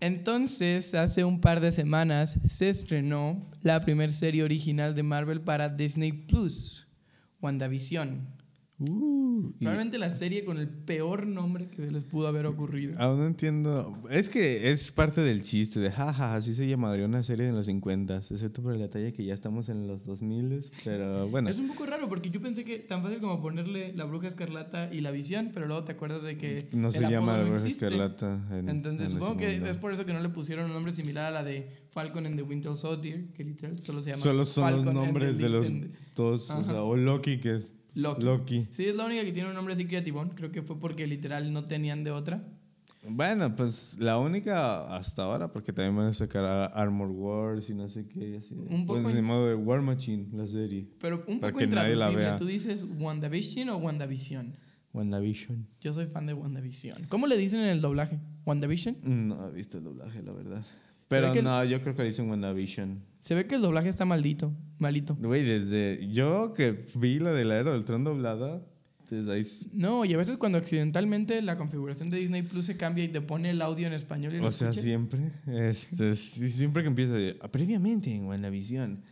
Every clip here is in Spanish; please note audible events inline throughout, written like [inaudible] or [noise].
Entonces, hace un par de semanas se estrenó la primera serie original de Marvel para Disney Plus, WandaVision. Uh, y Probablemente la serie con el peor nombre que se les pudo haber ocurrido. aún no entiendo. Es que es parte del chiste de jaja, así se llamaría una serie de los 50, excepto por el detalle que ya estamos en los 2000, pero bueno. Es un poco raro porque yo pensé que tan fácil como ponerle la bruja escarlata y la visión, pero luego te acuerdas de que no se llama la Bruja. Escarlata. en- Entonces en supongo que es por eso que no le pusieron un nombre similar a la de Falcon and the Winter Soldier, que literal solo se llama Solo son Falcon los nombres de los dos, o sea, o Loki, que es Loki. Loki. Sí, es la única que tiene un nombre así creativón. Creo que fue porque literal no tenían de otra. Bueno, pues la única hasta ahora, porque también van a sacar a Armor Wars y no sé qué, así. Un pues poco en in- modo de War Machine, la serie. Pero un poco intraducible. ¿Tú dices WandaVision o WandaVision? WandaVision. Yo soy fan de WandaVision. ¿Cómo le dicen en el doblaje? ¿WandaVision? No he visto el doblaje, la verdad. Pero que el- no, yo creo que dicen WandaVision. Se ve que el doblaje está maldito. Malito. Güey, desde yo que vi la del Aero del Tron doblada, desde ahí. No, y a veces cuando accidentalmente la configuración de Disney Plus se cambia y te pone el audio en español y lo O sea, escuchas. siempre. Este, [laughs] siempre que empieza, de, "Ah, previamente en WandaVision.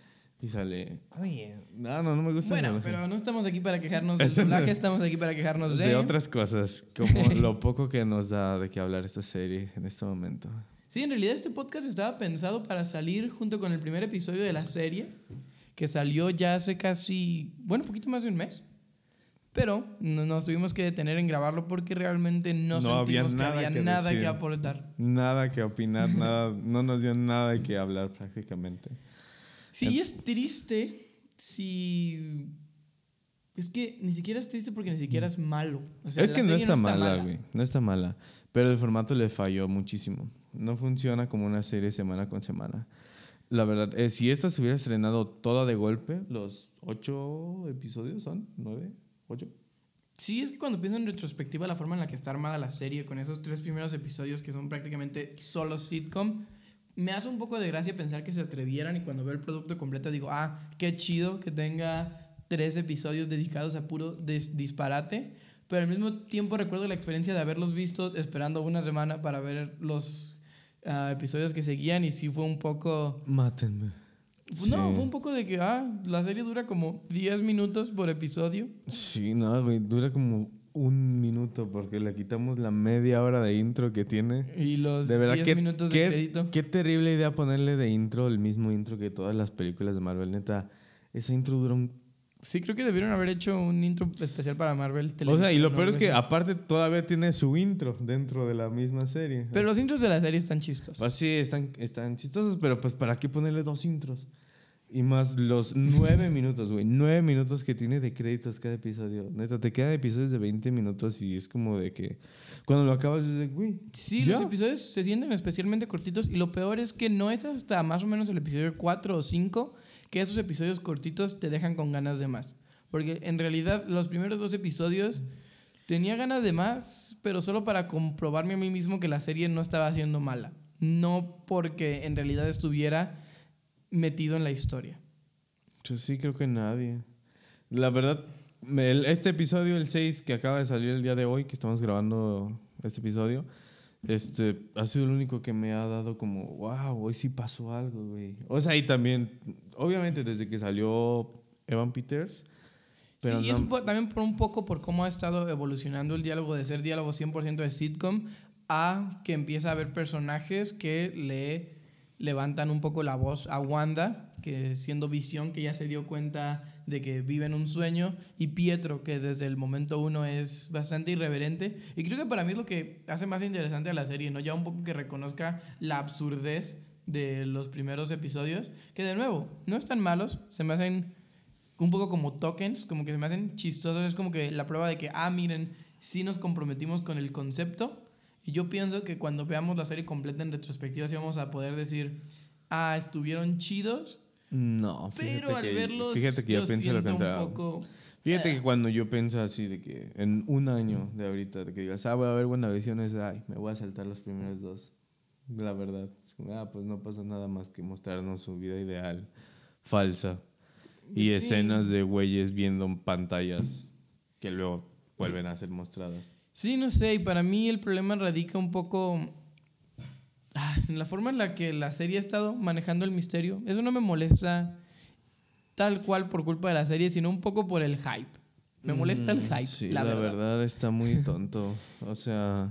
Y sale, oye, no, no, no me gusta. Bueno, doblaje". pero no estamos aquí para quejarnos del no- doblaje, estamos aquí para quejarnos de... de otras cosas, como [laughs] lo poco que nos da de qué hablar esta serie en este momento. Sí, en realidad este podcast estaba pensado para salir junto con el primer episodio de la serie, que salió ya hace casi, bueno, poquito más de un mes. Pero no- nos tuvimos que detener en grabarlo porque realmente no, No había sentimos que había que nada que aportar. Nada que [laughs] opinar, nada, no nos dio nada de qué hablar prácticamente. Sí, y es triste si... Es que ni siquiera es triste porque ni siquiera es malo. O sea, es que no serie está, mala, güey. No está mala. Pero el formato le falló muchísimo. No funciona como una serie semana con semana. La verdad, eh, si esta se hubiera estrenado toda de golpe, los ocho episodios son, nueve, ocho. Sí, es que cuando pienso en retrospectiva la forma en la que está armada la serie con esos tres primeros episodios que son prácticamente solo sitcom, me hace un poco de gracia pensar que se atrevieran y cuando veo el producto completo digo, ah, qué chido que tenga tres episodios dedicados a puro dis- disparate, pero al mismo tiempo recuerdo la experiencia de haberlos visto esperando una semana para ver los ah, episodios que seguían y sí fue un poco... Mátenme. No, Sí. fue un poco de que, ah, la serie dura como 10 minutos por episodio. Sí, no, güey, dura como un minuto porque le quitamos la media hora de intro que tiene. Y los De verdad, 10 qué, minutos de qué- crédito. qué terrible idea ponerle de intro el mismo intro que todas las películas de Marvel. Neta, esa intro dura un Sí, creo que debieron haber hecho un intro especial para Marvel O sea, y Televisión lo peor es que aparte todavía tiene su intro dentro de la misma serie. Pero los intros de la serie están chistos. Pues sí, están, están chistosos, pero pues ¿para qué ponerle dos intros? Y más los nueve [laughs] minutos, güey. Nueve minutos que tiene de créditos cada episodio. Neta, te quedan episodios de 20 minutos y es como de que cuando lo acabas dices, güey. Sí, ¿ya? los episodios se sienten especialmente cortitos y lo peor es que no es hasta más o menos el episodio 4 o 5 que esos episodios cortitos te dejan con ganas de más. Porque en realidad los primeros dos episodios tenía ganas de más, pero solo para comprobarme a mí mismo que la serie no estaba haciendo mala. No porque en realidad estuviera metido en la historia. Pues sí, creo que nadie. La verdad, este episodio, el 6, que acaba de salir el día de hoy, que estamos grabando este episodio, este, ha sido el único que me ha dado como, wow, hoy sí pasó algo, güey. O sea, y también, obviamente desde que salió Evan Peters, pero sí, y es no- también por un poco por cómo ha estado evolucionando el diálogo de ser diálogo 100% de sitcom a que empieza a haber personajes que le levantan un poco la voz a Wanda, que siendo Visión, que ya se dio cuenta de que vive en un sueño, y Pietro, que desde el momento uno es bastante irreverente. Y creo que para mí es lo que hace más interesante a la serie, ¿no? Ya un poco que reconozca la absurdez de los primeros episodios, que de nuevo, no están malos, se me hacen un poco como tokens, como que se me hacen chistosos, es como que la prueba de que, ah, miren, sí nos comprometimos con el concepto. Y yo pienso que cuando veamos la serie completa en retrospectiva, sí vamos a poder decir, ah, estuvieron chidos, no, pero al que- verlos, fíjate que yo yo pienso lo siento un contrario. poco... Fíjate Eh. que cuando yo pienso así de que en un año de ahorita, de que digas, ah, voy a ver WandaVision, es, ay, me voy a saltar los primeros dos. La verdad. Ah, pues no pasa nada más que mostrarnos su vida ideal, falsa. Y Sí. escenas de güeyes viendo pantallas que luego vuelven a ser mostradas. Sí, no sé, y para mí el problema radica un poco... Ah, en la forma en la que la serie ha estado manejando el misterio. Eso no me molesta tal cual por culpa de la serie, sino un poco por el hype. Me molesta el Mm, hype, Sí, la, la, verdad. verdad. está muy [laughs] tonto. O sea,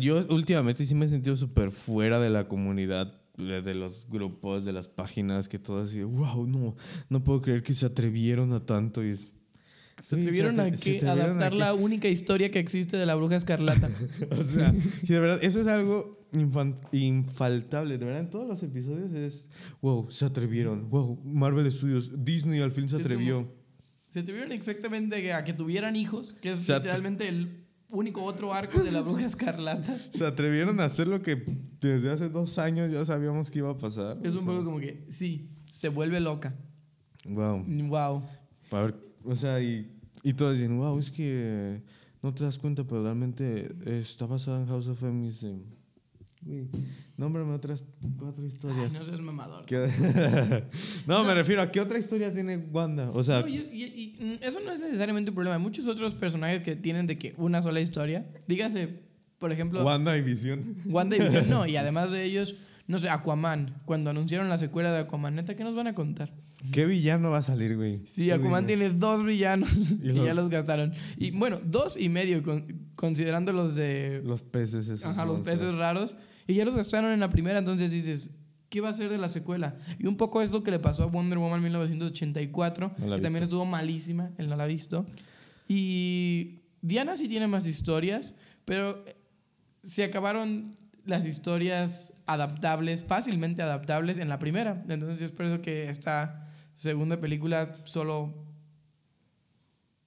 yo últimamente sí me he sentido súper fuera de la comunidad, de, los grupos, de las páginas, que todo así, wow, no, no puedo creer que se atrevieron a tanto. Y Se atrevieron a, atrevieron adaptar la única historia que existe de la bruja escarlata. [laughs] O sea, sí, de verdad, eso es algo infaltable. De verdad, en todos los episodios es, wow, se atrevieron. Wow, Marvel Studios, Disney al fin se atrevió. Se atrevieron exactamente a que tuvieran hijos, que es Se literalmente el único otro arco de la bruja [laughs] escarlata. Se atrevieron a hacer lo que desde hace dos años ya sabíamos que iba a pasar. Es un sea, poco como que, sí, se vuelve loca. Wow. Wow. A ver, o sea, y, y todos dicen, wow, es que no te das cuenta, pero realmente está basada en House of M. Güey, nómbrame otras cuatro Ay, historias. no seas mamador. ¿Qué- [laughs] no, me refiero a qué otra historia tiene Wanda. O sea, No, y- y- y, mm, eso no es necesariamente un problema. Hay muchos otros personajes que tienen de que una sola historia. Dígase, por ejemplo, Wanda y Visión. [laughs] Wanda y Visión, no. Y además de ellos, no sé, Aquaman. Cuando anunciaron la secuela de Aquaman, neta, ¿qué nos van a contar? ¿Qué villano va a salir, güey? Sí, Aquaman tiene dos villanos [laughs] Y y, ya los gastaron. Y bueno, dos y medio, con- considerando los de Los peces esos. ajá, los peces raros. Y ya los gastaron en la primera, entonces dices, ¿qué va a ser de la secuela? Y un poco es lo que le pasó a Wonder Woman 1984, No que también visto. estuvo malísima, él no la ha visto. Y Diana sí tiene más historias, pero se acabaron las historias adaptables, fácilmente adaptables en la primera. Entonces es por eso que esta segunda película solo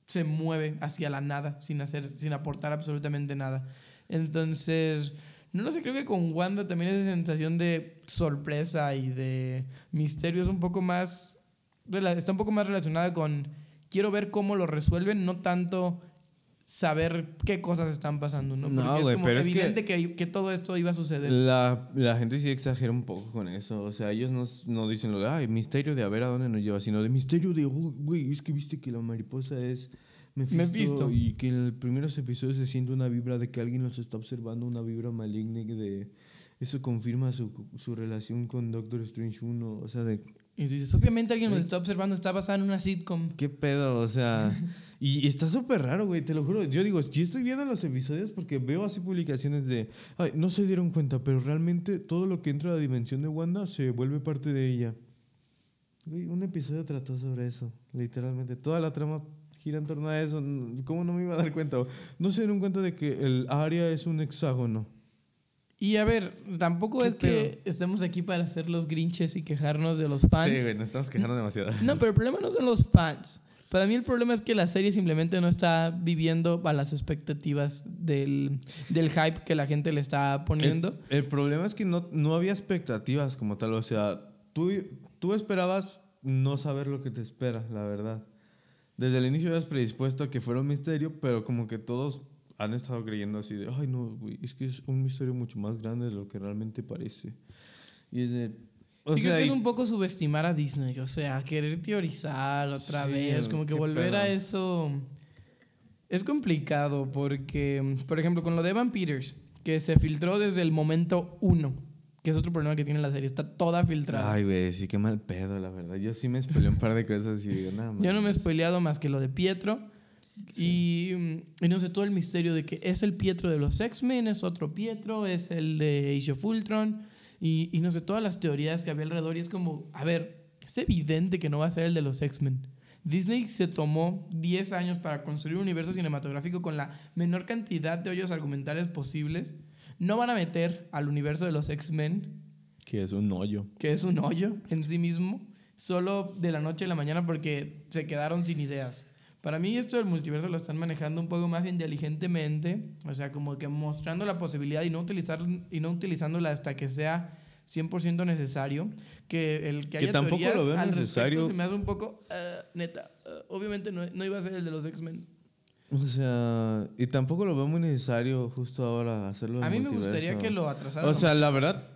se mueve hacia la nada, sin hacer, sin aportar absolutamente nada. Entonces, no lo sé, creo que con Wanda también esa sensación de sorpresa y de misterio es un poco más, está un poco más relacionada con quiero ver cómo lo resuelven, no tanto saber qué cosas están pasando, ¿no? No, Porque es como pero es que- evidente que... Que, todo esto iba a suceder. La, la gente sí exagera un poco con eso. O sea, ellos no, no dicen lo de, ay, misterio de a ver a dónde nos lleva, sino de misterio de, oh, güey, es que viste que la mariposa es Mephisto, Mephisto. Y que en los primeros episodios se siente una vibra de que alguien los está observando, una vibra maligna. De, eso confirma su, su relación con Doctor Strange 1. O sea, de, Y dices, obviamente alguien nos está observando, está basada en una sitcom. ¿Qué pedo? O sea, [laughs] y está súper raro, güey, te lo juro. Yo digo, yo estoy viendo los episodios porque veo así publicaciones de, ay, no se dieron cuenta, pero realmente todo lo que entra a la dimensión de Wanda se vuelve parte de ella. Güey, un episodio trató sobre eso, literalmente. Toda la trama gira en torno a eso. ¿Cómo no me iba a dar cuenta? No se dieron cuenta de que el área es un hexágono. Y a ver, tampoco ¿Qué es que estemos aquí para hacer los grinches y quejarnos de los fans. Sí, güey, nos estamos quejando demasiado. No, pero el problema no son los fans. Para mí el problema es que la serie simplemente no está viviendo a las expectativas del, del hype que la gente le está poniendo. El, el problema es que no, no había expectativas como tal. O sea, tú, tú esperabas no saber lo que te espera, la verdad. Desde el inicio habías predispuesto a que fuera un misterio, pero como que todos han estado creyendo así de, ay no, güey, es que es un misterio mucho más grande de lo que realmente parece. Y es de... O sí, sea, creo que es un poco subestimar a Disney. O sea, querer teorizar otra Sí, vez, como que volver a pedo. eso. Es complicado porque, por ejemplo, con lo de Evan Peters, que se filtró desde el momento uno, que es otro problema que tiene la serie, está toda filtrada. Ay, güey, sí, qué mal pedo, la verdad. Yo sí me spoilé un par de cosas y digo, nada más. Yo no me he spoileado más que lo de Pietro. Y, mm, y no sé, todo el misterio de que es el Pietro de los X-Men, es otro Pietro, es el de Age of Ultron. Y, y no sé, todas las teorías que había alrededor. Y es como, a ver, es evidente que no va a ser el de los X-Men. Disney se tomó 10 años para construir un universo cinematográfico con la menor cantidad de hoyos argumentales posibles. No van a meter al universo de los X-Men Que es un hoyo. que es un hoyo en sí mismo, solo de la noche a la mañana porque se quedaron sin ideas. Para mí esto del multiverso lo están manejando un poco más inteligentemente, o sea, como que mostrando la posibilidad y no, utilizar, y no utilizándola hasta que sea 100% necesario. Que el que Que haya tampoco teorías lo veo al necesario. respecto se me hace un poco, ah, neta, ah, obviamente no, no iba a ser el de los X-Men. O sea, y tampoco lo veo muy necesario justo ahora hacerlo. A mí me gustaría que lo atrasaran. O sea, la verdad,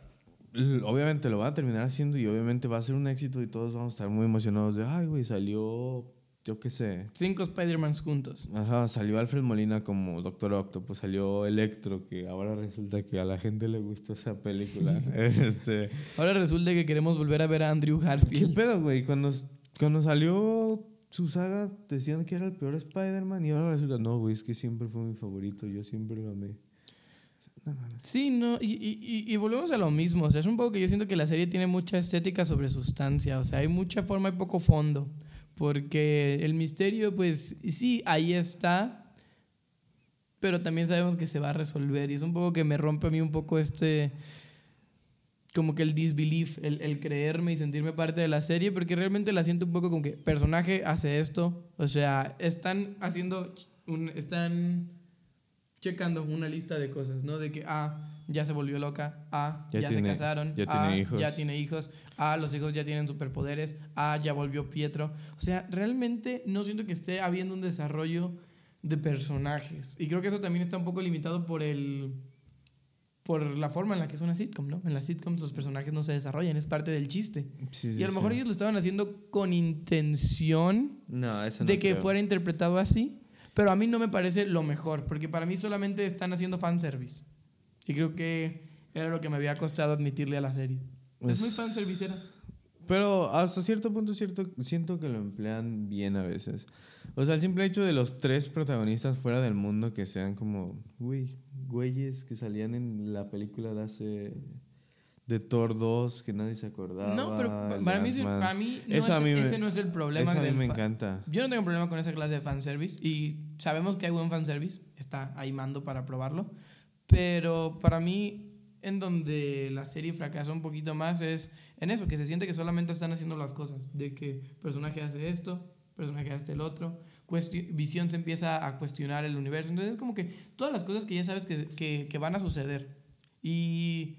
obviamente lo van a terminar haciendo y obviamente va a ser un éxito y todos vamos a estar muy emocionados de, ay, güey, salió yo qué sé. Cinco Spider-Mans juntos. Ajá, salió Alfred Molina como Doctor Octopus, salió Electro, que ahora resulta que a la gente le gustó esa película. [laughs] [laughs] este, Ahora resulta que queremos volver a ver a Andrew ¿Qué Garfield. pedo, güey? Cuando, cuando salió su saga, decían que era el peor Spider-Man y ahora resulta, no, güey, es que siempre fue mi favorito, yo siempre lo amé. Sí, no, y- y- y volvemos a lo mismo. O sea, es un poco que yo siento que la serie tiene mucha estética sobre sustancia. O sea, hay mucha forma y poco fondo. Porque el misterio, pues sí, ahí está. Pero también sabemos que se va a resolver. Y es un poco que me rompe a mí un poco este. Como que el disbelief, el, el creerme y sentirme parte de la serie. Porque realmente la siento un poco como que personaje hace esto. O sea, están haciendo. Un, están checando una lista de cosas, ¿no? De que, ah, ya se volvió loca, ah, Ya ya, tiene- se casaron, ya ah, tiene hijos. ya tiene hijos, ah, los hijos ya tienen superpoderes, ah, ya volvió Pietro. O sea, realmente no siento que esté habiendo un desarrollo de personajes. Y creo que eso también está un poco limitado por el por la forma en la que es una sitcom, ¿no? En las sitcoms los personajes no se desarrollan, es parte del chiste. Sí, y sí, a lo mejor sí. ellos lo estaban haciendo con intención No, eso no de que creo. fuera interpretado así, pero a mí no me parece lo mejor, porque para mí solamente están haciendo fanservice. Y creo que era lo que me había costado admitirle a la serie. Pues- es muy fanservicera. Pero hasta cierto punto cierto, siento que lo emplean bien a veces. O sea, el simple hecho de los tres protagonistas fuera del mundo que sean como, güey, güeyes que salían en la película de hace... De Thor 2, que nadie se acordaba. No, pero para mí, para mí no a mí me- ese no es el problema a mí me encanta. Yo no tengo problema con esa clase de fanservice y sabemos que hay buen fanservice, está ahí mando para probarlo, pero para mí en donde la serie fracasa un poquito más es en eso, que se siente que solamente están haciendo las cosas, de que personaje hace esto, personaje hace el otro, visión se empieza a cuestionar el universo, entonces es como que todas las cosas que ya sabes que, que, que van a suceder y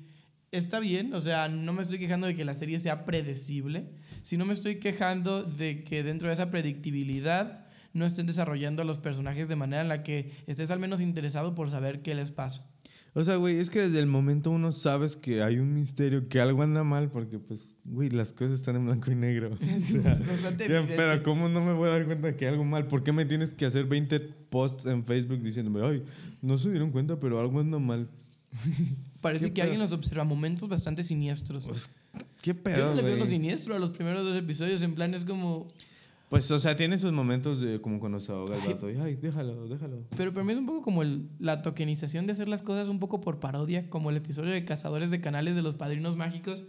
está bien, o sea, no me estoy quejando de que la serie sea predecible, sino me estoy quejando de que dentro de esa predictibilidad no estén desarrollando a los personajes de manera en la que estés al menos interesado por saber qué les pasa. O sea, güey, es que desde el momento uno sabes que hay un misterio, que algo anda mal, porque pues, güey, las cosas están en blanco y negro. O [laughs] sea, [laughs] ya, pero ¿cómo no me voy a dar cuenta de que hay algo mal? ¿Por qué me tienes que hacer 20 posts en Facebook diciéndome, ay, no se dieron cuenta, pero algo anda mal? [laughs] Parece ¿Qué que alguien los observa momentos bastante siniestros. Pues, ¿Qué Yo pedo, no le veo lo siniestro a los primeros dos episodios, en plan es como... Pues, o sea, tiene sus momentos de como cuando se ahoga el Ay. vato. y, Ay, déjalo, déjalo. Pero para mí es un poco como el- la tokenización de hacer las cosas un poco por parodia, como el episodio de Cazadores de Canales de los Padrinos Mágicos,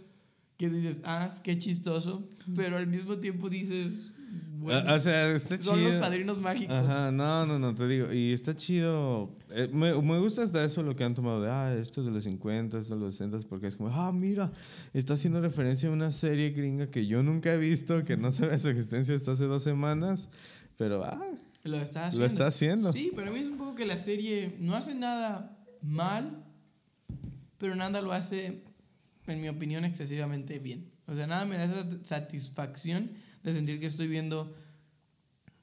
que dices, ah, qué chistoso, pero al mismo tiempo dices, bueno, Ah, o sea, está son chido. los Padrinos Mágicos. Ajá, no, no, no, te digo. Y está chido. Eh, me, me gusta hasta eso lo que han tomado de, ah, esto es de los 50, esto es de los 60, porque es como, ah, mira, está haciendo referencia a una serie gringa que yo nunca he visto, que no sabe su existencia hasta hace dos semanas, pero, ah, Lo está lo haciendo. está haciendo. Sí, para mí es un poco que la serie no hace nada mal, pero nada lo hace, en mi opinión, excesivamente bien. O sea, nada me da satisfacción de sentir que estoy viendo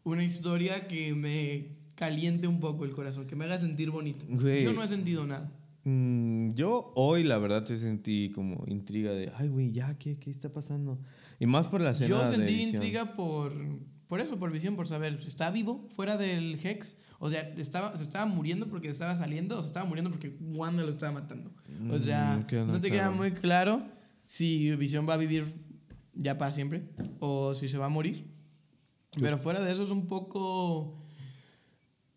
una historia que me caliente un poco el corazón, que me haga sentir bonito. Güey. Yo no he sentido nada. Mm, yo hoy, la verdad, te sentí como intriga de, ay, güey, ya, ¿qué, ¿qué está pasando? Y más por la escena Yo de sentí edición. intriga por, por eso, por visión, por saber, ¿está vivo fuera del Hex? O sea, estaba, ¿se estaba muriendo porque estaba saliendo o se estaba muriendo porque Wanda lo estaba matando? O sea, Mm, queda no te queda claro. muy claro si Visión va a vivir ya para siempre o si se va a morir. Pero fuera de eso es un poco...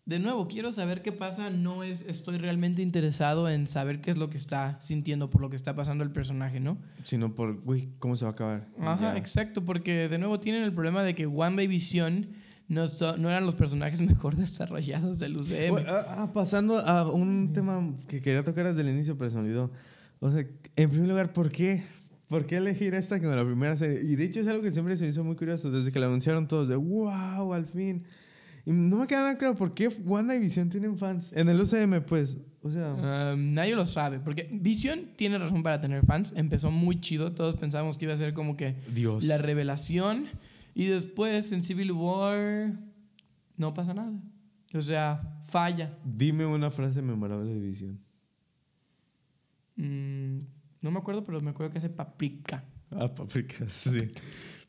De nuevo, quiero saber qué pasa. No es estoy realmente interesado en saber qué es lo que está sintiendo por lo que está pasando el personaje, ¿no? Sino por, güey, ¿cómo se va a acabar? Ajá, Ya. exacto, porque de nuevo tienen el problema de que Wanda y Visión no, so- no eran los personajes [laughs] mejor desarrollados del UCM. Güey, ah, ah, pasando a un tema que quería tocar desde el inicio, pero se me olvidó. O sea, en primer lugar, ¿por qué? ¿Por qué elegir esta como la primera serie? Y de hecho es algo que siempre se me hizo muy curioso, desde que la anunciaron todos, de wow, al fin. Y no me queda nada claro por qué Wanda y Visión tienen fans. En el UCM, pues, o sea... Um, nadie lo sabe, porque Visión tiene razón para tener fans. Empezó muy chido, todos pensábamos que iba a ser como que Dios. la revelación. Y después en Civil War no pasa nada. O sea, falla. Dime una frase memorable de Visión. Mm, no me acuerdo, pero me acuerdo que hace paprika. Ah, paprika, [laughs] sí.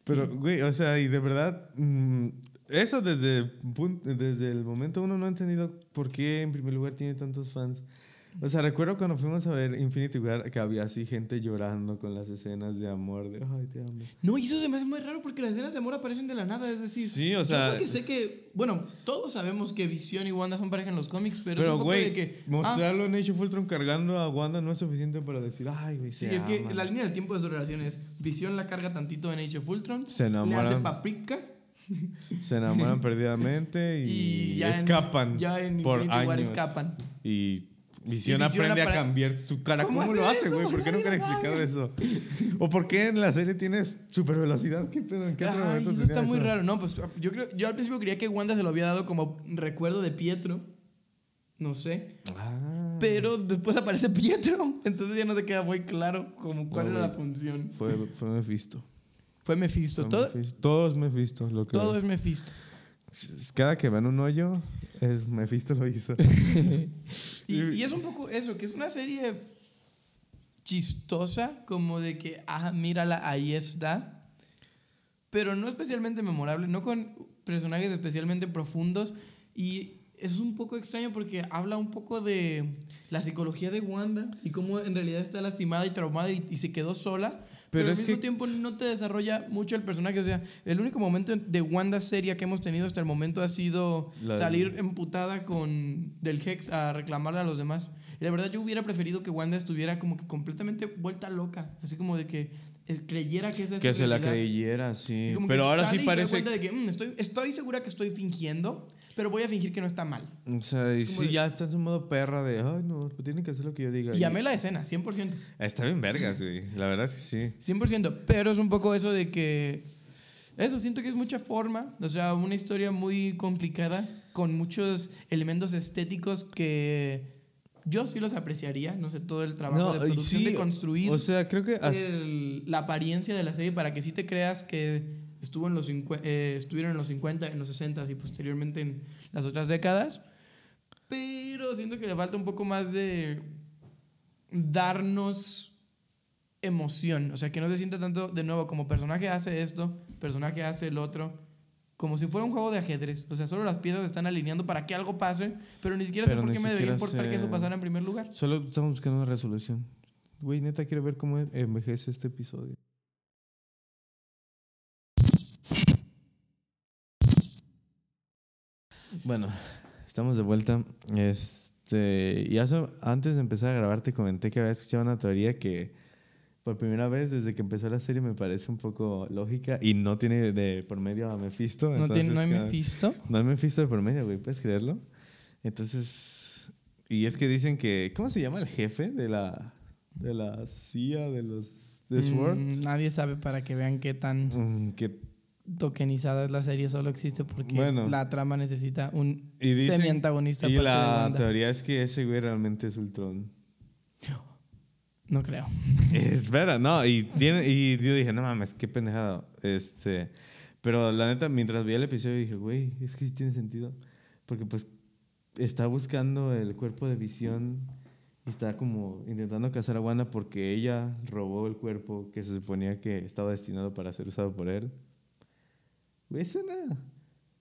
Pero, güey, o sea, y de verdad, mm, eso desde, el pun- desde el momento uno no ha entendido por qué en primer lugar tiene tantos fans. O sea, recuerdo cuando fuimos a ver Infinity War que había así gente llorando con las escenas de amor, de ay, te amo. No, y eso se me hace muy raro porque las escenas de amor aparecen de la nada. Es decir, Sí, o yo sea- porque sé que, bueno, todos sabemos que Visión y Wanda son pareja en los cómics, pero, es un poco de que. ah, mostrarlo en Age of Ultron cargando a Wanda no es suficiente para decir, ay, güey, Sí, es que aman". la línea del tiempo de su relación es Visión la carga tantito en Age of Ultron, Se le hace enamoran. paprika Se enamoran [laughs] perdidamente y, y, ya en- escapan ya en por Infinity War años. escapan. Y Visión aprende a cambiar su cara. ¿Cómo ¿Cómo, hace lo hace, güey? ¿Por qué nunca han lo explicado eso? ¿O por qué en la serie tienes super velocidad? ¿Qué pedo? ¿En qué otro Ay, momento eso está muy raro. No, pues yo creo, yo al principio creía que Wanda se lo había dado como recuerdo de Pietro. No sé. Ah, Pero después aparece Pietro. Entonces ya no te queda muy claro como cuál No, era la función. fue, fue Mephisto. Fue Mephisto. Fue Todo, Mephisto. Todo es Mephisto. Lo que todo es Mephisto. Cada que ven un hoyo, es Mephisto lo hizo. [laughs] Y, es un poco eso, que es una serie chistosa, como de que, ah, mírala, ahí está. Pero no especialmente memorable, no con personajes especialmente profundos. Y es un poco extraño porque habla un poco de la psicología de Wanda y cómo en realidad está lastimada y traumada y se quedó sola. Pero, Pero al mismo que- tiempo no te desarrolla mucho el personaje. O sea, el único momento de Wanda seria que hemos tenido hasta el momento ha sido La salir emputada con del Hex a reclamarle a los demás. Y la verdad yo hubiera preferido que Wanda estuviera como que completamente vuelta loca. Así como de que eh, creyera que esa es que su se la realidad. creyera, Y sí. Pero ahora sí parece. de que "Mm, estoy, estoy segura que estoy fingiendo, pero voy a fingir que no está mal. O sea, y sí, de- ya está en su modo perra de, ay, no, pues tienen que hacer lo que yo diga. Y amé la escena, 100%. Está bien vergas, güey. La verdad es que sí. 100%, pero es un poco eso de que... Eso, siento que es mucha forma, o sea, una historia muy complicada, con muchos elementos estéticos que yo sí los apreciaría, no sé, todo el trabajo de y producción sí, de construir O sea, creo que. el- la apariencia de la serie para que sí te creas que estuvo en los eh, estuvieron en los 50, en los 60 y posteriormente en las otras décadas. Pero siento que le falta un poco más de darnos emoción. O sea, que no se sienta tanto de nuevo como personaje hace esto, personaje hace el otro. Como si fuera un juego de ajedrez. O sea, solo las piezas están alineando para que algo pase, pero ni siquiera Pero sé por qué me debería importar que eso sé- pasara en primer lugar. Solo estamos buscando una resolución. Güey, neta, quiero ver cómo envejece este episodio. Bueno, estamos de vuelta. Este, y hace- antes de empezar a grabar te comenté que había escuchado una teoría que por primera vez desde que empezó la serie me parece un poco lógica y no tiene de por medio a Mephisto. ¿No, tiene, no hay Mephisto? no hay Mephisto de por medio, güey, ¿puedes creerlo? Entonces, y es que dicen que, ¿cómo se llama el jefe de la, de la CIA, de los, de SWORD? Mm, nadie sabe para que vean qué tan Mm, que, tokenizada es la serie, solo existe porque Bueno. la trama necesita un y dicen, semi-antagonista y de la Wanda. teoría es que ese güey realmente es Ultron. [gasps] No creo. [laughs] Espera, no, y, tiene, y yo dije, no mames, qué pendejada. Este, pero la neta, mientras veía el episodio dije, güey, es que sí tiene sentido. Porque pues está buscando el cuerpo de visión y está como intentando cazar a Wanda porque ella robó el cuerpo que se suponía que estaba destinado para ser usado por él. Güey, suena,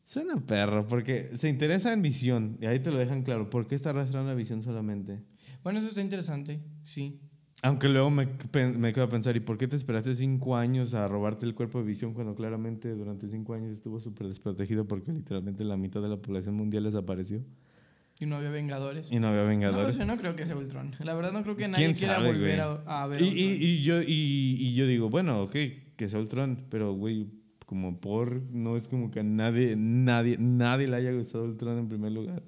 suena perro, porque se interesa en visión, y ahí te lo dejan claro. ¿Por qué está arrastrando a visión solamente? Bueno, eso está interesante, sí. Aunque luego me, me quedo a pensar, ¿y por qué te esperaste cinco años a robarte el cuerpo de visión cuando claramente durante cinco años estuvo súper desprotegido porque literalmente la mitad de la población mundial desapareció Y no había Vengadores. y no había No vengadores? sé, no creo que sea Ultron. La verdad no creo que ¿Quién nadie quiera sabe, volver a, a ver y, Ultron. y, y yo, y, y yo digo, bueno, ok, que sea Ultron, pero güey, como por, no es como que a nadie, nadie, nadie le haya gustado Ultron en primer lugar.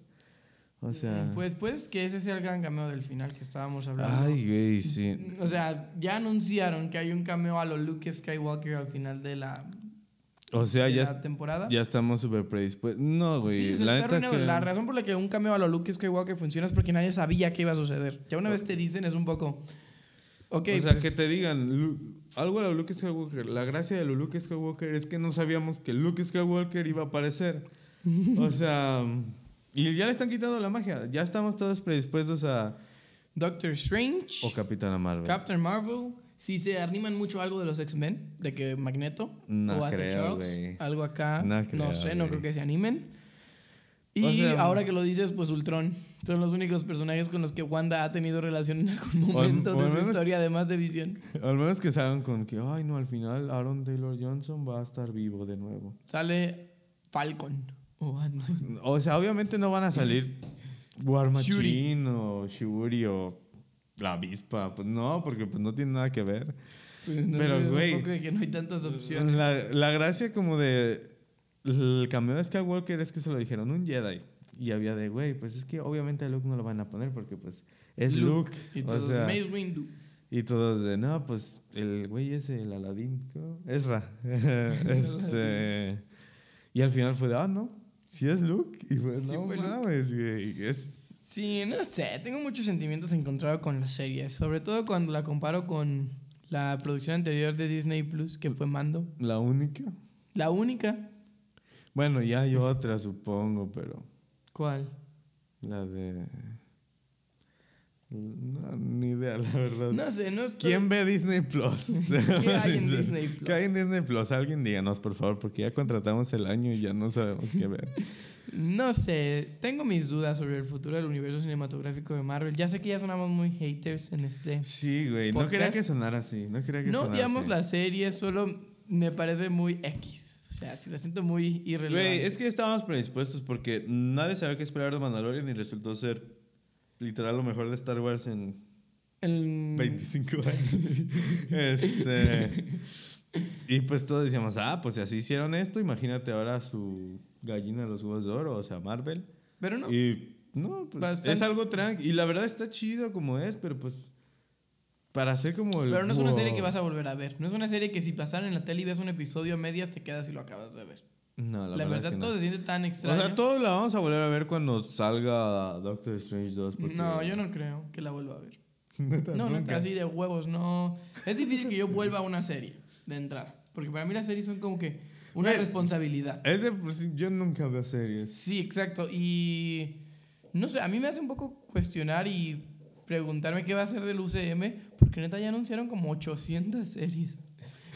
O sea... Pues, pues que ese sea el gran cameo del final que estábamos hablando. ay, güey, sí. O sea, ya anunciaron que hay un cameo a lo Luke Skywalker al final de la, O sea, de ya, la temporada. ya estamos súper predispuestos. No, güey, Sí, se la está neta que... La razón por la que un cameo a lo Luke Skywalker funciona es porque nadie sabía que iba a suceder. Ya una vez te dicen es un poco... O sea, pues, que te digan Lu- algo de Luke Skywalker. La gracia de Luke Skywalker es que no sabíamos que Luke Skywalker iba a aparecer. [laughs] O sea, y ya le están quitando la magia. Ya estamos todos predispuestos a Doctor Strange, o Capitana Marvel. Captain Marvel si se animan mucho algo de los X-Men, de que Magneto No o creo, Charles, algo acá, No sé, no creo que se animen. Y O sea, ahora que lo dices, pues Ultron. Son los únicos personajes con los que Wanda ha tenido relación en algún momento al de su menos- historia, además de Visión. Al menos que salgan con que, ay, no, al final Aaron Taylor Johnson va a estar vivo de nuevo. Sale Falcon. o Ant-Man. O sea, obviamente no van a salir War Shuri. Machine o Shuri o la avispa. Pues no, porque pues no tiene nada que ver. Pues no Pero, güey, un poco de que no hay tantas opciones. La, la gracia como de el cameo de Skywalker es que se lo dijeron un Jedi. Y había de, güey, pues es que obviamente a Luke no lo van a poner porque pues es Luke. Y o todos, sea, Mace Windu. y todos de, no, pues el güey ese, el Aladín, ¿cómo? Ezra. [laughs] [laughs] este, y al final fue de, ah, no, si es Luke. Y fue, Sí no fue mames, güey. Es, Sí, no sé, tengo muchos sentimientos encontrados con la serie, sobre todo cuando la comparo con la producción anterior de Disney Plus, que fue Mando. la única. La única. Bueno, y hay otra, supongo, pero ¿Cuál? la de... No, ni idea, la verdad. No sé, no estoy- ¿Quién ve Disney Plus? [laughs] ¿Qué hay en. Disney Plus? ¿Qué hay en Disney Plus? Alguien díganos, por favor, porque ya contratamos el año y ya no sabemos qué ver. No sé, tengo mis dudas sobre el futuro del universo cinematográfico de Marvel. Ya sé que ya sonamos muy haters en este. Sí, güey. No quería que sonara así. No quería que No sonara odiamos así. la serie, solo me parece muy X. O sea, si la siento muy irrelevante. Güey, es que estábamos predispuestos porque nadie sabía qué esperar de Mandalorian y resultó ser literal lo mejor de Star Wars en El- [laughs] 25 años. este. Y pues todos decíamos, ah, pues si así hicieron esto, imagínate ahora su gallina de los huevos de oro, o sea, Marvel. Pero no. Y no, pues Bastante- es algo tranqui. Y la verdad está chido como es, pero pues para hacer como el. Pero no es una serie que vas a volver a ver. No es una serie que si pasaran en la tele y ves un episodio a medias te quedas y lo acabas de ver. No, La, verdad, es que no. todo se siente tan O extraño. sea, todos la vamos a volver a ver cuando salga Doctor Strange 2. porque- No, yo no creo que la vuelva a ver. [laughs] No, no, casi de huevos, no. Es difícil que yo vuelva a una serie de entrada. Porque para mí las series son como que una responsabilidad. Es de por sí, yo nunca veo series. Sí, exacto. Y no sé, a mí me hace un poco cuestionar y preguntarme qué va a hacer del UCM, porque neta ya anunciaron como 800 series.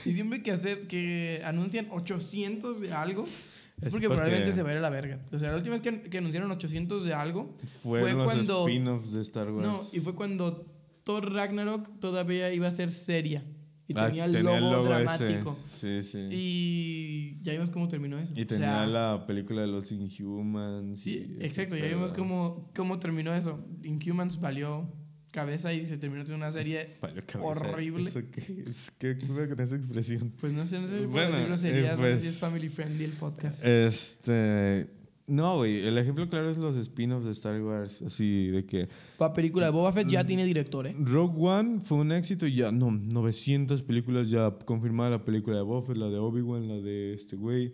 Y siempre que hacer que anuncian 800 de algo, es, porque, porque- probablemente se va a ir a la verga. O sea, la última vez que, que anunciaron 800 de algo Fueron los cuando spin-offs de Star Wars. no, y fue cuando Thor Ragnarok todavía iba a ser seria y Ah, tenía el logo, ese. dramático. Sí, sí. Y, Y ya vimos cómo terminó eso. O tenía sea, la película de los Inhumans. Sí, y exacto. ese Ya vimos cómo, cómo terminó eso. Inhumans valió cabeza y se terminó siendo una serie. [laughs] Horrible. ¿Eso qué es? ¿Qué con esa expresión? Pues no sé, no sé Bueno, decir groserías, eh, no sé pues- es family friendly el podcast. Este. No, güey. El ejemplo claro es los spin-offs de Star Wars. Así de que. La película de Boba Fett Mm. ya tiene director, ¿eh? Rogue One fue un éxito y ya, no, 900 películas ya confirmada la película de Buffett, la de Obi-Wan, la de este güey.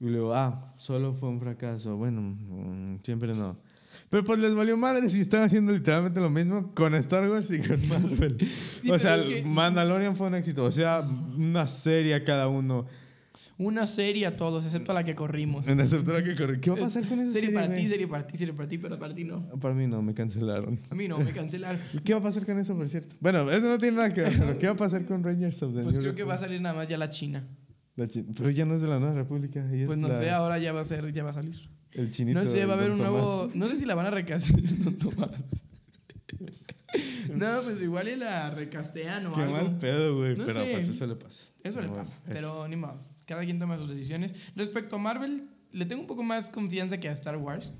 Y luego, ah, solo fue un fracaso. Bueno, mm, siempre no. Pero pues les valió madre si están haciendo literalmente lo mismo con Star Wars y con Marvel. Sí, o sea, es que- Mandalorian fue un éxito. O sea, una serie a cada uno. Una serie a todos, excepto a la que corrimos. [laughs] Excepto la que corre. ¿Qué va a pasar con esa Serie serie? para ti, serie para ti, serie para ti, pero para ti no. Para mí no, me cancelaron. A mí no, me cancelaron. ¿Y [laughs] qué va a pasar con eso, por cierto? Bueno, eso no tiene nada que ver, pero ¿qué va a pasar con Rangers of the Pues New creo que va a salir nada más ya la China. La chin- Pero ya no es de la Nueva República. ella Pues no la- sé, ahora ya va a ser, ya va a salir. El chinito. No sé, va a haber un nuevo. No sé si la van a recastar, Don Tomás. [laughs] No, pues igual y la recastean o Qué algo. mal pedo, güey. No pero sé. pues eso le pasa. Eso le pasa, es- pero ni modo. Cada quien toma sus decisiones. Respecto a Marvel, le tengo un poco más confianza que a Star Wars.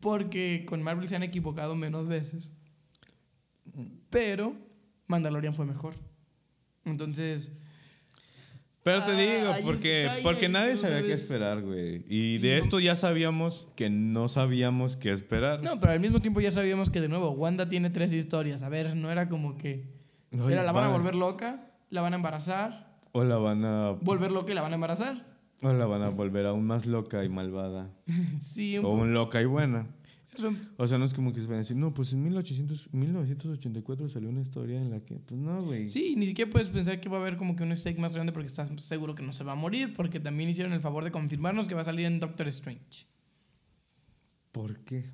Porque con Marvel se han equivocado menos veces. Pero Mandalorian fue mejor. Entonces, Pero te Ah, digo, porque, porque nadie sabía qué esperar, güey. Y de no- esto ya sabíamos que no sabíamos qué esperar. no, pero al mismo tiempo ya sabíamos que de nuevo Wanda tiene tres historias. A ver, no era como que. Oye, Era la van a volver loca, la van a embarazar, O la van a. volver loca y la van a embarazar. O la van a volver aún más loca y malvada. [laughs] Sí, un O un loca y buena. O sea, no es como que se van a decir, no, pues en 1800, 1984 salió una historia en la que, pues no, güey. Sí, ni siquiera puedes pensar que va a haber como que un stake más grande porque estás seguro que no se va a morir, porque también hicieron el favor de confirmarnos que va a salir en Doctor Strange. ¿Por qué?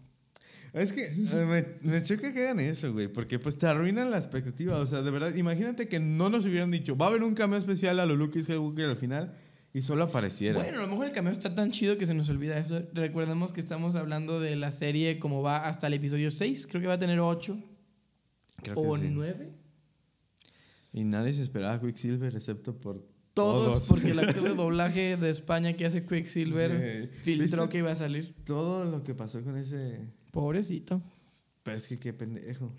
Es que me, me choca que hagan eso, güey, porque pues te arruinan la expectativa. O sea, de verdad, imagínate que no nos hubieran dicho, va a haber un cameo especial a lo Luke Skywalker al final y solo apareciera. Bueno, a lo mejor el cameo está tan chido que se nos olvida eso. Recordemos que estamos hablando de la serie como va hasta el episodio 6. Creo que va a tener 8 Creo que o sí. 9. Y nadie se esperaba a Quicksilver excepto por Todos, Todos. porque el actor de [laughs] doblaje de España que hace Quicksilver filtró que iba a salir. todo lo que pasó con ese... Pobrecito. Pero es que qué pendejo.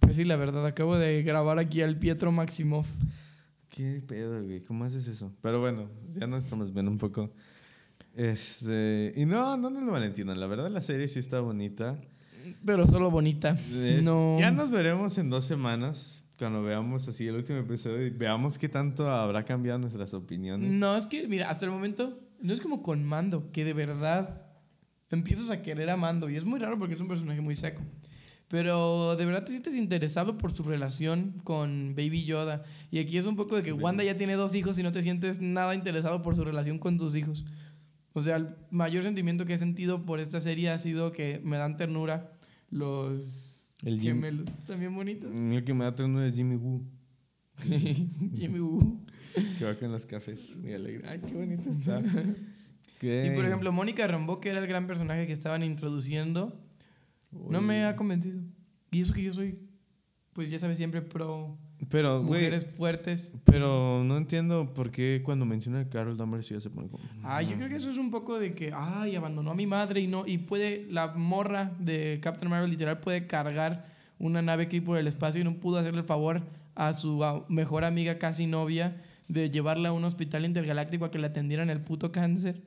Pues sí, la verdad, acabo de grabar aquí al Pietro Maximoff. ¿Qué pedo, güey? ¿Cómo haces eso? Pero bueno, ya nos estamos viendo un poco. Este... Y no, no nos lo malentiendan. La verdad la serie sí está bonita. Pero solo bonita. Es- No. Ya nos veremos en dos semanas cuando veamos así el último episodio y veamos qué tanto habrá cambiado nuestras opiniones. No, es que, mira, hasta el momento no es como con Mando, que de verdad empiezas a querer a Mando. Y es muy raro porque es un personaje muy seco. Pero de verdad te sientes interesado por su relación con Baby Yoda. Y aquí es un poco de que Wanda ya tiene dos hijos y no te sientes nada interesado por su relación con tus hijos. O sea, el mayor sentimiento que he sentido por esta serie ha sido que me dan ternura los El Jim- gemelos. También bonitos. El que me da ternura es Jimmy Woo, [laughs] Jimmy Woo. que va con los cafés. Muy alegre. Ay, qué bonito está. Y por ejemplo, Mónica Rambeau, que era el gran personaje que estaban introduciendo, no me ha convencido. Y eso que yo soy, pues ya sabes, siempre pro Pero, mujeres fuertes. pero no entiendo por qué cuando menciona a Carol Danvers ya se pone como... Ah, yo creo que eso es un poco de que, ay, abandonó a mi madre y no, y puede, la morra de Captain Marvel literal puede cargar una nave aquí por el espacio y no pudo hacerle el favor a su mejor amiga, casi novia, de llevarla a un hospital intergaláctico a que le atendieran el puto cáncer.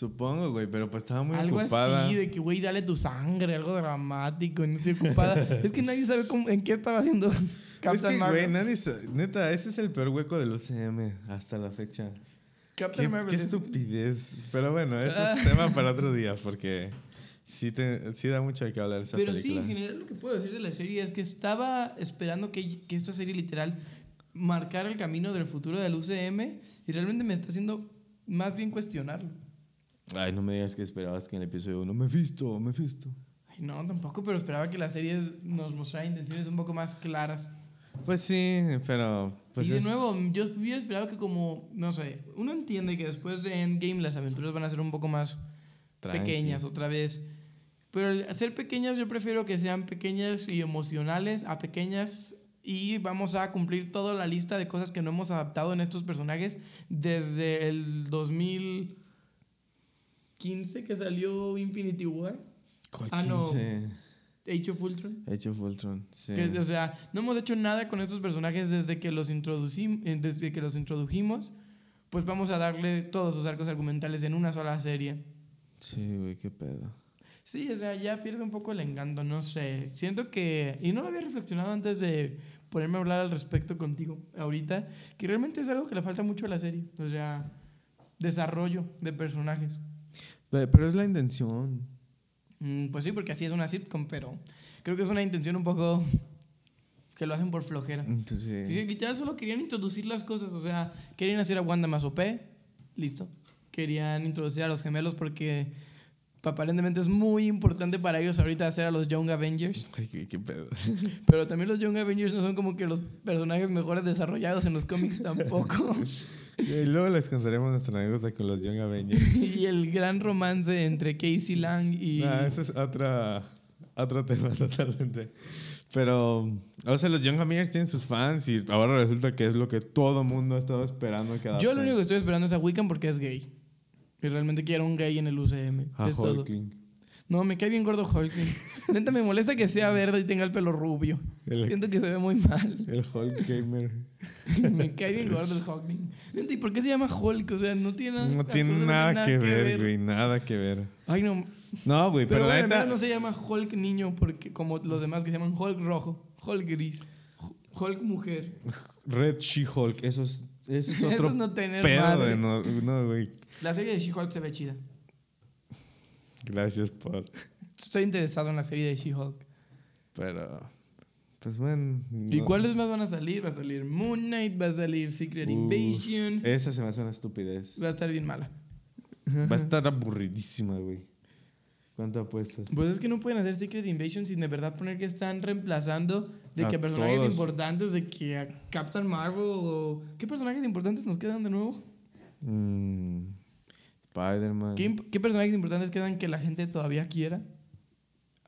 Supongo, güey, pero pues estaba muy algo ocupada. así, de que, güey, dale tu sangre, algo dramático, no sé, ocupada. [laughs] es que nadie sabe cómo, en qué estaba haciendo [laughs] Es Captain que, Marvel. güey, nadie sa- Neta, ese es el peor hueco del UCM hasta la fecha. Captain Qué, Marvel qué es- estupidez. Pero bueno, eso es [laughs] tema para otro día porque sí, te, sí da mucho de qué hablar esa Pero sí, película. en general lo que puedo decir de la serie es que estaba esperando que, que esta serie literal marcara el camino del futuro del UCM y realmente me está haciendo más bien cuestionarlo. Ay, no me digas que esperabas que en el episodio 1 me visto, me visto. Ay, no, tampoco, pero esperaba que la serie nos mostrara intenciones un poco más claras. Pues sí, pero. Pues y de es- nuevo, yo hubiera esperado que como, no sé, uno entiende que después de Endgame las aventuras van a ser un poco más tranqui. pequeñas otra vez. Pero al hacer pequeñas yo prefiero que sean pequeñas y emocionales a pequeñas y vamos a cumplir toda la lista de cosas que no hemos adaptado en estos personajes desde el 2015 que salió Infinity War, ¿Cuál Ah, no. 15? Age of Ultron. Age of Ultron, sí. Que, o sea, no hemos hecho nada con estos personajes desde que los introducimos, desde que los introdujimos, pues vamos a darle todos sus arcos argumentales en una sola serie. Sí, güey, qué pedo. Sí, o sea, ya pierde un poco el encanto, no sé. Siento que, y no lo había reflexionado antes de ponerme a hablar al respecto contigo ahorita, que realmente es algo que le falta mucho a la serie. O sea, desarrollo de personajes. Pe- Pero es la intención. Mm, pues sí, porque así es una sitcom, pero creo que es una intención un poco [laughs] que lo hacen por flojera. Entonces, literal solo querían introducir las cosas, o sea, querían hacer a Wanda más OP, listo. Querían introducir a los gemelos porque aparentemente es muy importante para ellos ahorita hacer a los Young Avengers. ay, qué, qué pedo. [laughs] Pero también los Young Avengers no son como que los personajes mejores desarrollados en los cómics tampoco. [laughs] Y luego les contaremos nuestra anécdota con los Young Avengers. [laughs] y el gran romance entre Casey Lang y... Ah, eso es otra, otro tema [laughs] totalmente. Pero, o sea, los Young Avengers tienen sus fans y ahora resulta que es lo que todo mundo ha estado esperando que Yo lo único que estoy esperando es a Wiccan porque es gay. Y realmente quiero un gay en el UCM. A es todo. No, me cae bien gordo Hulkling. Neta, me molesta que sea verde y tenga el pelo rubio. El, Siento que se ve muy mal. el Hulk Gamer. [laughs] me cae bien gordo el Hulkling. Neta, ¿y por qué se llama Hulk? O sea, no tiene nada, No tiene nada que ver, güey. Nada que ver. Ay, no. No, güey, Pero, pero, bueno, la al neta. menos no se llama Hulk niño porque como los demás que se llaman Hulk rojo, Hulk gris, Hulk mujer. Red She-Hulk. Eso es, eso es [laughs] Eso otro es no tener pedo madre. de no, no, güey. La serie de She-Hulk se ve chida. Gracias por. Estoy interesado en la serie de She-Hulk. Pero. Pues bueno. ¿Y no- cuáles más van a salir? Va a salir Moon Knight, va a salir Secret Uf, Invasion. Esa se me hace una estupidez. Va a estar bien mala. Va a estar aburridísima, güey. ¿Cuánto apuestas? Pues es que no pueden hacer Secret Invasion sin de verdad poner que están reemplazando de que A personajes todos. importantes, de que a Captain Marvel o... ¿Qué personajes importantes nos quedan de nuevo? Mm, Spider-Man. ¿Qué, qué personajes importantes quedan que la gente todavía quiera?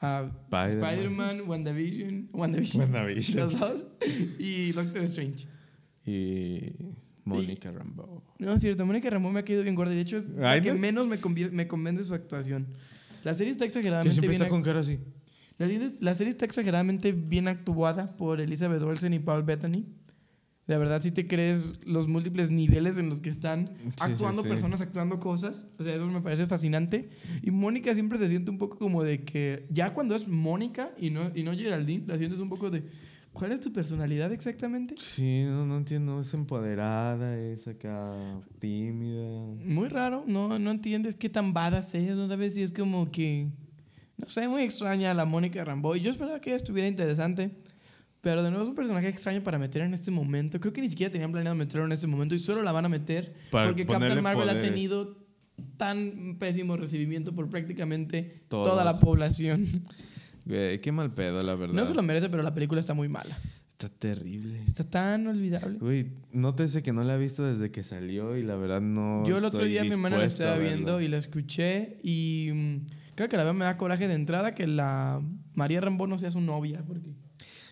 A Spider-Man. Spider-Man, WandaVision, WandaVision, WandaVision. los dos, y Doctor Strange. Y Mónica Rambeau. No, es cierto, Mónica Ramón me ha caído bien gorda. De hecho, la que menos me, me convence su actuación. La serie está Que exageradamente siempre bien está con cara así. La, serie- la serie está exageradamente bien actuada por Elizabeth Olsen y Paul Bettany. La verdad, sí te crees los múltiples niveles en los que están Sí, actuando sí, personas, actuando cosas. O sea, eso me parece fascinante. Y Mónica siempre se siente un poco como de que ya cuando es Mónica y no, y no Geraldine, la sientes un poco de, ¿cuál es tu personalidad exactamente? Sí, no, no entiendo. Es empoderada, es acá tímida. Muy raro, no, no entiendes qué tan badass es, no sabes si es como que, no sé, muy extraña la Mónica Rambeau. Y yo esperaba que ella estuviera interesante, pero de nuevo es un personaje extraño para meter en este momento. Creo que ni siquiera tenían planeado meterlo en este momento y solo la van a meter Para porque Captain Marvel ha tenido tan pésimo recibimiento por prácticamente Todos. toda la población. Güey, qué mal pedo, la verdad. No se lo merece, pero la película está muy mala. Está terrible. Está tan olvidable. Güey, nótese que no la he visto desde que salió y la verdad no. Yo el otro día mi hermana la estaba viendo y la escuché y mm, creo que la verdad me da coraje de entrada que la María Rambo no sea su novia porque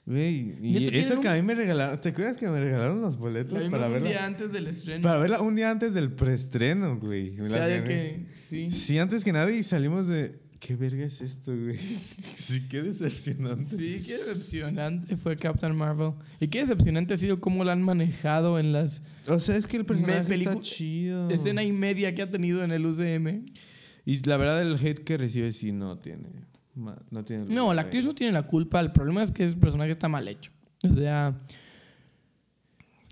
Güey, y ¿Neta eso que un- a mí me regalaron. ¿Te acuerdas que me regalaron los boletos la vimos para un verla? día antes del estreno. Para verla un día antes del preestreno, güey. o sea, de que sí. Sí, antes que nada y salimos de. ¿Qué verga es esto, güey? [laughs] Sí, qué decepcionante. Sí, qué decepcionante fue Captain Marvel. Y qué decepcionante ha sido cómo la han manejado en las O sea, es que el personaje está chido. escena y media que ha tenido en el UCM. Y la verdad, el hate que recibe sí no tiene. Ma- No, tiene No, la actriz no tiene la culpa. El problema es que el personaje está mal hecho. O sea,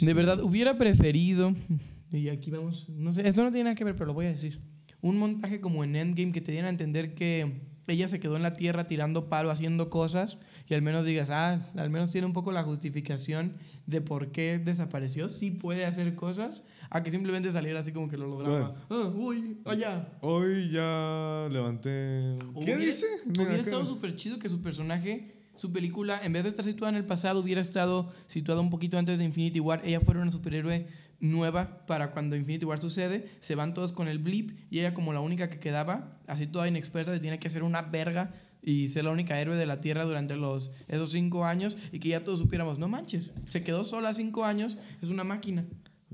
de verdad, hubiera preferido. Y aquí vamos. No sé, esto no tiene nada que ver, pero lo voy a decir. Un montaje como en Endgame que te diera a entender que ella se quedó en la tierra tirando palo, haciendo cosas. Y al menos digas, ah, al menos tiene un poco la justificación de por qué desapareció. Sí puede hacer cosas. A que simplemente saliera así como que lo lograba. Ah, uy, allá. Hoy ya levanté. ¿Qué Hubiera- dice? Mira, Hubiera acá. estado súper chido que su personaje, su película, en vez de estar situada en el pasado, hubiera estado situada un poquito antes de Infinity War. Ella fuera una superhéroe nueva para cuando Infinity War sucede. Se van todos con el blip y ella como la única que quedaba, así toda inexperta, se tiene que hacer una verga y ser la única héroe de la Tierra durante los, esos cinco años y que ya todos supiéramos, no manches, se quedó sola cinco años, es una máquina.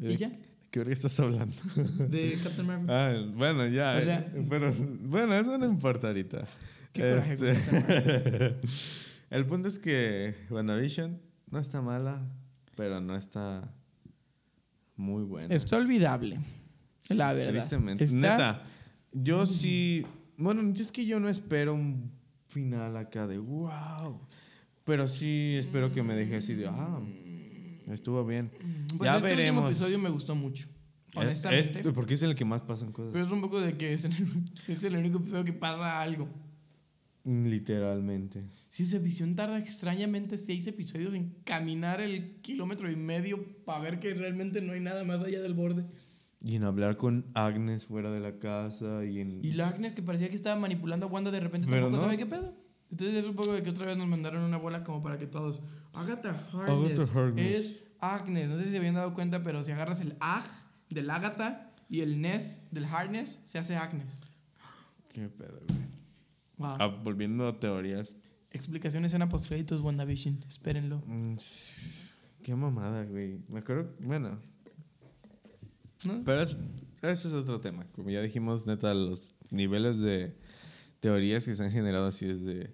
Y ya, ¿Qué verga estás hablando? [laughs] de Captain Marvel. Ah, bueno, ya. O sea- eh, pero, bueno, eso no importa ahorita. Qué Este, [laughs] el punto es que WandaVision no está mala, pero no está muy buena. Está olvidable, la verdad. Tristemente. Está- Neta, yo sí. Bueno, es que yo no espero un final acá de wow. Pero sí espero que me deje así de ah, estuvo bien. Pues ya este último veremos. episodio me gustó mucho, Es- honestamente. es- porque es el que más pasan cosas. pero es un poco de que es el, [laughs] es el único episodio que pasa algo. Literalmente. Sí, su visión tarda extrañamente seis episodios en caminar el kilómetro y medio para ver que realmente no hay nada más allá del borde. Y en hablar con Agnes fuera de la casa y en... Y la Agnes que parecía que estaba manipulando a Wanda de repente Pero tampoco no. sabe qué pedo. Entonces es un poco de que otra vez nos mandaron una bola como para que todos... Agatha Harkness, Agatha Harkness. es Agnes. No sé si se habían dado cuenta, pero si agarras el Ag del Agatha y el Ness del Harness, se hace Agnes. Qué pedo, güey. Wow. Ah, volviendo a teorías. Explicación escena post créditos WandaVision. Espérenlo. Mm, Qué mamada, güey. Me acuerdo... Bueno, ¿No? Pero es- ese es otro tema. Como ya dijimos, neta, los niveles de teorías que se han generado así es de...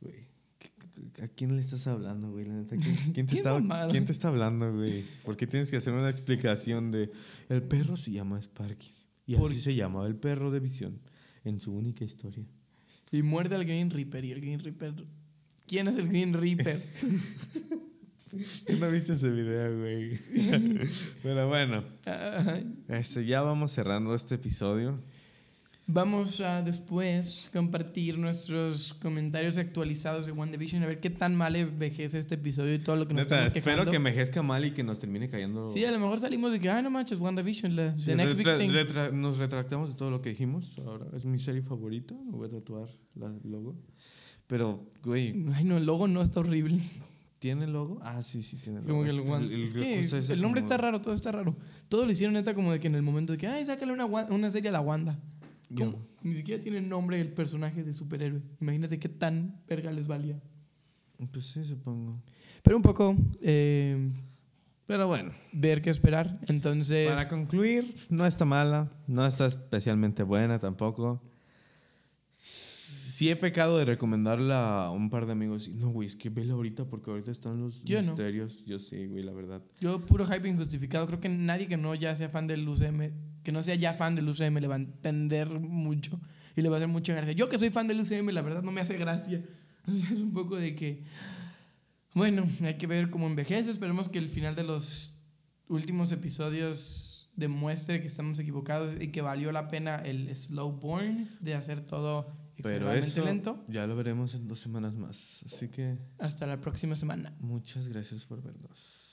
Güey, ¿qué- ¿a quién le estás hablando, güey? La neta, ¿quién, quién te [laughs] Qué está. ¿Quién te está hablando, güey? ¿Por qué tienes que hacer una explicación de... El perro se llama Sparky. Y así se llamaba el perro de visión en su única historia. Y muerde al Green Reaper. Y el Green Reaper. ¿Quién es el Green Reaper? [laughs] No viste ese video, güey. [laughs] Pero bueno, este, ya vamos cerrando este episodio. Vamos a después compartir nuestros comentarios actualizados de WandaVision a ver qué tan mal envejece este episodio y todo lo que nos Neta, espero quejando. que envejezca mal y que nos termine cayendo. Sí, a lo mejor salimos de que, ah, no manches, WandaVision, la Sí, the next big thing. retra- nos retractamos de todo lo que dijimos. Ahora es mi serie favorita. Me voy a tatuar la el logo. Pero, güey, Ay, no, el logo no está horrible. ¿tiene logo? Ah, sí, sí, tiene logo. Como que el, Este, Wan- es que el nombre como- está raro, todo está raro. Todo lo hicieron neta como de que en el momento de que, ay, sácale una, una serie a la Wanda. Ni siquiera tiene nombre el personaje de superhéroe. Imagínate qué tan verga les valía. Pues sí, supongo. Pero un poco eh, Pero bueno, ver qué esperar. Entonces, para concluir, no está mala, no está especialmente buena tampoco. Sí he pecado de recomendarla a un par de amigos. No, güey, es que vela ahorita porque ahorita están los Yo no. misterios. Yo sí, güey, la verdad. yo puro hype injustificado. Creo que nadie que no ya sea fan del UCM, que no sea ya fan del UCM, le va a entender mucho y le va a hacer mucha gracia. Yo que soy fan del UCM, la verdad no me hace gracia. [laughs] O sea, es un poco de que, bueno, hay que ver cómo envejece. Esperemos que el final de los últimos episodios demuestre que estamos equivocados y que valió la pena el slow burn de hacer todo Pero eso lento. ya lo veremos en dos semanas más. Así que Hasta la próxima semana. muchas gracias por vernos.